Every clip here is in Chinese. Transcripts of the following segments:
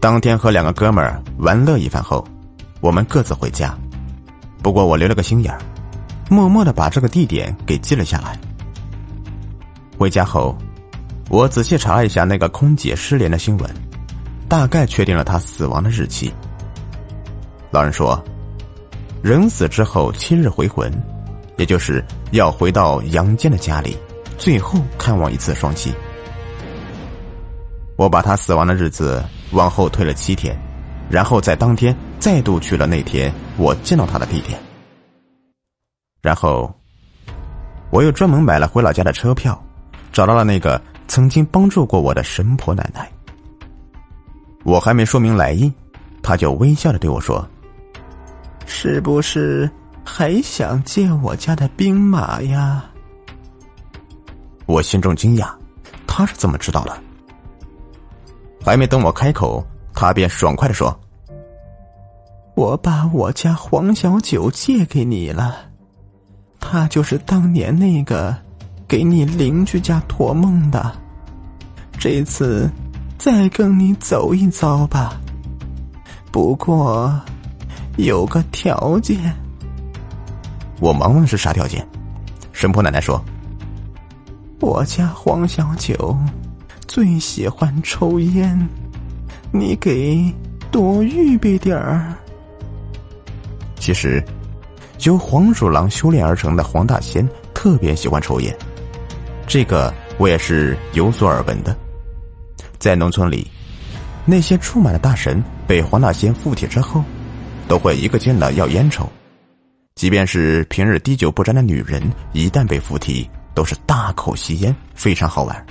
当天和两个哥们儿玩乐一番后，我们各自回家。不过我留了个心眼儿，默默的把这个地点给记了下来。回家后，我仔细查了一下那个空姐失联的新闻，大概确定了她死亡的日期。老人说，人死之后七日回魂，也就是要回到阳间的家里，最后看望一次双亲。我把他死亡的日子往后推了七天，然后在当天再度去了那天我见到他的地点。然后，我又专门买了回老家的车票，找到了那个曾经帮助过我的神婆奶奶。我还没说明来意，他就微笑的对我说：“是不是还想借我家的兵马呀？”我心中惊讶，他是怎么知道的？还没等我开口，他便爽快的说：“我把我家黄小九借给你了，他就是当年那个给你邻居家托梦的。这次再跟你走一遭吧，不过有个条件。”我忙问是啥条件？神婆奶奶说：“我家黄小九。”最喜欢抽烟，你给多预备点儿。其实，由黄鼠狼修炼而成的黄大仙特别喜欢抽烟，这个我也是有所耳闻的。在农村里，那些出马的大神被黄大仙附体之后，都会一个劲的要烟抽，即便是平日滴酒不沾的女人，一旦被附体，都是大口吸烟，非常好玩。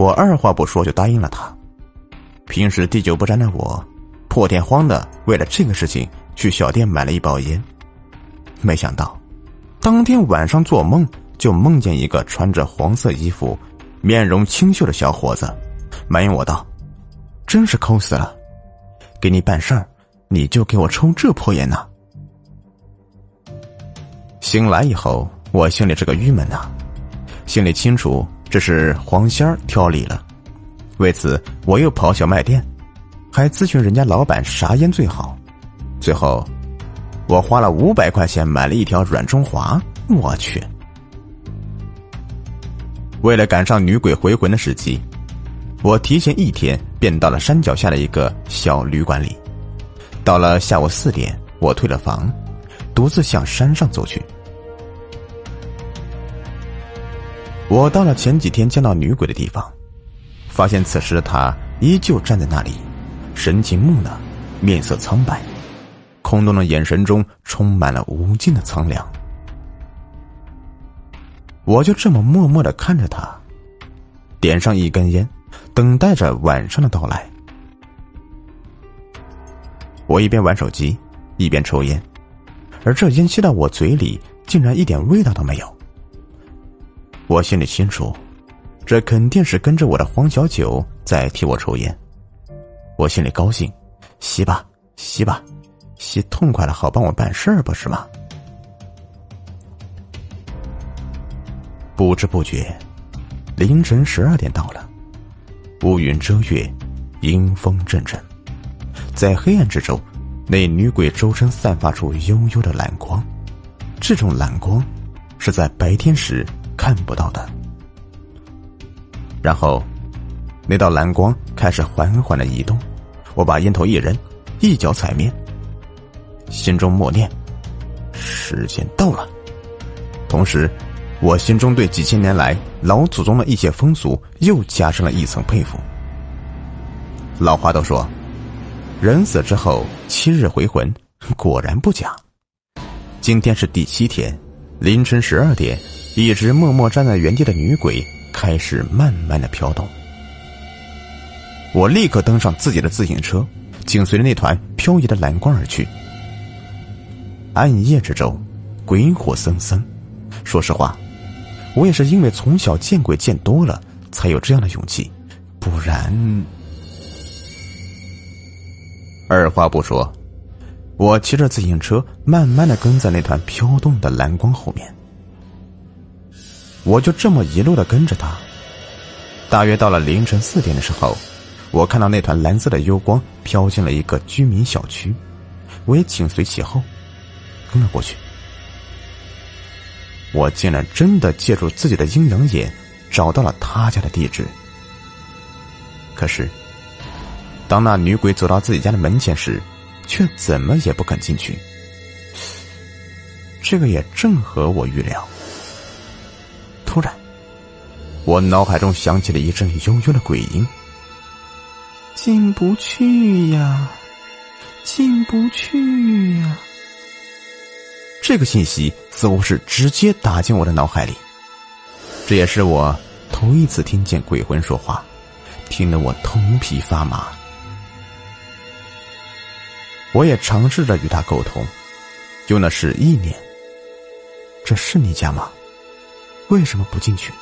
我二话不说就答应了他。平时滴酒不沾的我，破天荒的为了这个事情去小店买了一包烟。没想到，当天晚上做梦就梦见一个穿着黄色衣服、面容清秀的小伙子，埋怨我道：“真是抠死了，给你办事儿，你就给我抽这破烟呐！”醒来以后，我心里这个郁闷呐，心里清楚。这是黄仙儿挑理了，为此我又跑小卖店，还咨询人家老板啥烟最好。最后，我花了五百块钱买了一条软中华。我去！为了赶上女鬼回魂的时机，我提前一天便到了山脚下的一个小旅馆里。到了下午四点，我退了房，独自向山上走去。我到了前几天见到女鬼的地方，发现此时的她依旧站在那里，神情木讷，面色苍白，空洞的眼神中充满了无尽的苍凉。我就这么默默的看着她，点上一根烟，等待着晚上的到来。我一边玩手机，一边抽烟，而这烟吸到我嘴里，竟然一点味道都没有。我心里清楚，这肯定是跟着我的黄小九在替我抽烟。我心里高兴，吸吧，吸吧，吸痛快了，好帮我办事儿，不是吗？不知不觉，凌晨十二点到了，乌云遮月，阴风阵阵，在黑暗之中，那女鬼周身散发出幽幽的蓝光，这种蓝光是在白天时。看不到的。然后，那道蓝光开始缓缓的移动，我把烟头一扔，一脚踩灭，心中默念：“时间到了。”同时，我心中对几千年来老祖宗的一些风俗又加深了一层佩服。老话都说，人死之后七日回魂，果然不假。今天是第七天，凌晨十二点。一直默默站在原地的女鬼开始慢慢的飘动，我立刻登上自己的自行车，紧随着那团飘移的蓝光而去。暗夜之中，鬼火森森。说实话，我也是因为从小见鬼见多了，才有这样的勇气，不然……二话不说，我骑着自行车慢慢的跟在那团飘动的蓝光后面。我就这么一路的跟着他，大约到了凌晨四点的时候，我看到那团蓝色的幽光飘进了一个居民小区，我也紧随其后，跟了过去。我竟然真的借助自己的阴阳眼找到了他家的地址。可是，当那女鬼走到自己家的门前时，却怎么也不肯进去。这个也正合我预料。突然，我脑海中响起了一阵悠悠的鬼音：“进不去呀，进不去呀。”这个信息似乎是直接打进我的脑海里。这也是我头一次听见鬼魂说话，听得我头皮发麻。我也尝试着与他沟通，用的是意念。这是你家吗？为什么不进去？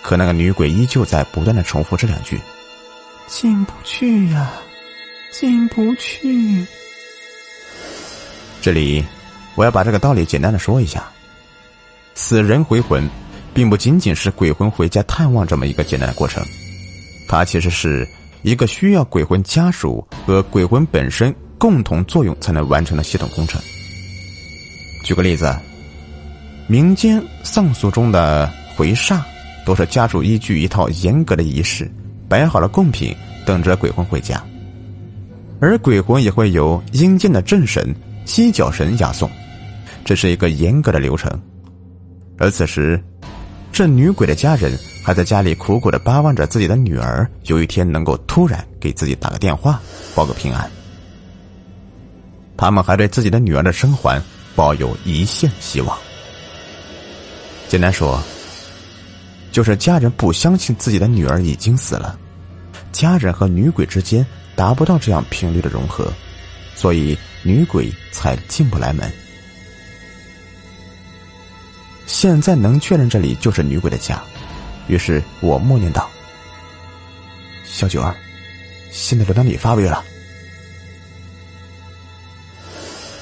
可那个女鬼依旧在不断的重复这两句：“进不去呀，进不去。”这里，我要把这个道理简单的说一下：死人回魂，并不仅仅是鬼魂回家探望这么一个简单的过程，它其实是一个需要鬼魂家属和鬼魂本身共同作用才能完成的系统工程。举个例子。民间丧俗中的回煞，都是家属依据一套严格的仪式，摆好了贡品，等着鬼魂回家。而鬼魂也会有阴间的正神、七角神押送，这是一个严格的流程。而此时，这女鬼的家人还在家里苦苦的巴望着自己的女儿有一天能够突然给自己打个电话，报个平安。他们还对自己的女儿的生还抱有一线希望。简单说，就是家人不相信自己的女儿已经死了，家人和女鬼之间达不到这样频率的融合，所以女鬼才进不来门。现在能确认这里就是女鬼的家，于是我默念道：“小九儿，现在轮到你发威了。”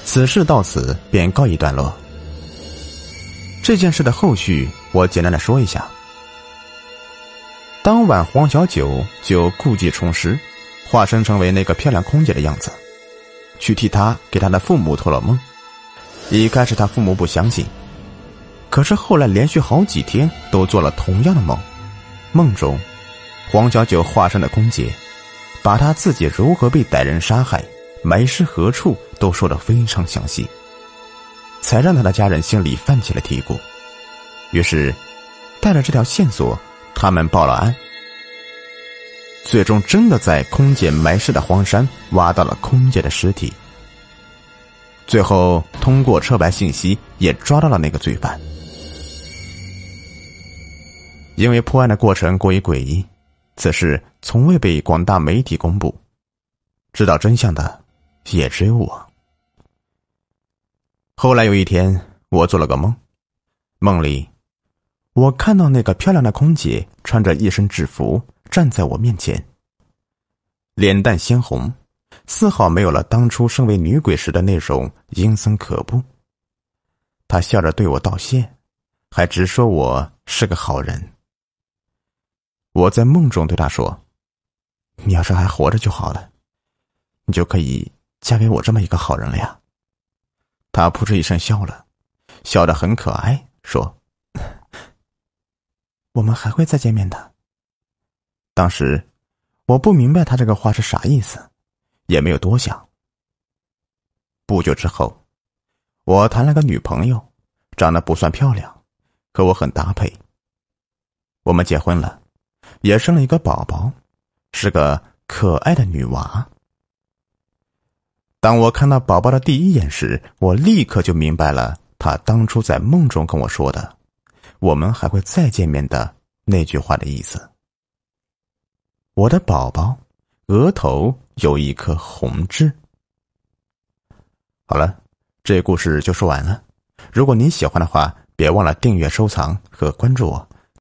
此事到此便告一段落。这件事的后续，我简单的说一下。当晚，黄小九就故技重施，化身成为那个漂亮空姐的样子，去替他给他的父母托了梦。一开始，他父母不相信，可是后来连续好几天都做了同样的梦。梦中，黄小九化身的空姐，把他自己如何被歹人杀害、埋尸何处都说得非常详细。才让他的家人心里泛起了嘀咕，于是，带着这条线索，他们报了案。最终，真的在空姐埋尸的荒山挖到了空姐的尸体。最后，通过车牌信息也抓到了那个罪犯。因为破案的过程过于诡异，此事从未被广大媒体公布，知道真相的也只有我。后来有一天，我做了个梦，梦里，我看到那个漂亮的空姐穿着一身制服站在我面前，脸蛋鲜红，丝毫没有了当初身为女鬼时的那种阴森可怖。她笑着对我道谢，还直说我是个好人。我在梦中对她说：“你要是还活着就好了，你就可以嫁给我这么一个好人了呀。”他扑哧一声笑了，笑得很可爱，说：“我们还会再见面的。”当时我不明白他这个话是啥意思，也没有多想。不久之后，我谈了个女朋友，长得不算漂亮，和我很搭配。我们结婚了，也生了一个宝宝，是个可爱的女娃。当我看到宝宝的第一眼时，我立刻就明白了他当初在梦中跟我说的“我们还会再见面的”那句话的意思。我的宝宝额头有一颗红痣。好了，这故事就说完了。如果您喜欢的话，别忘了订阅、收藏和关注我。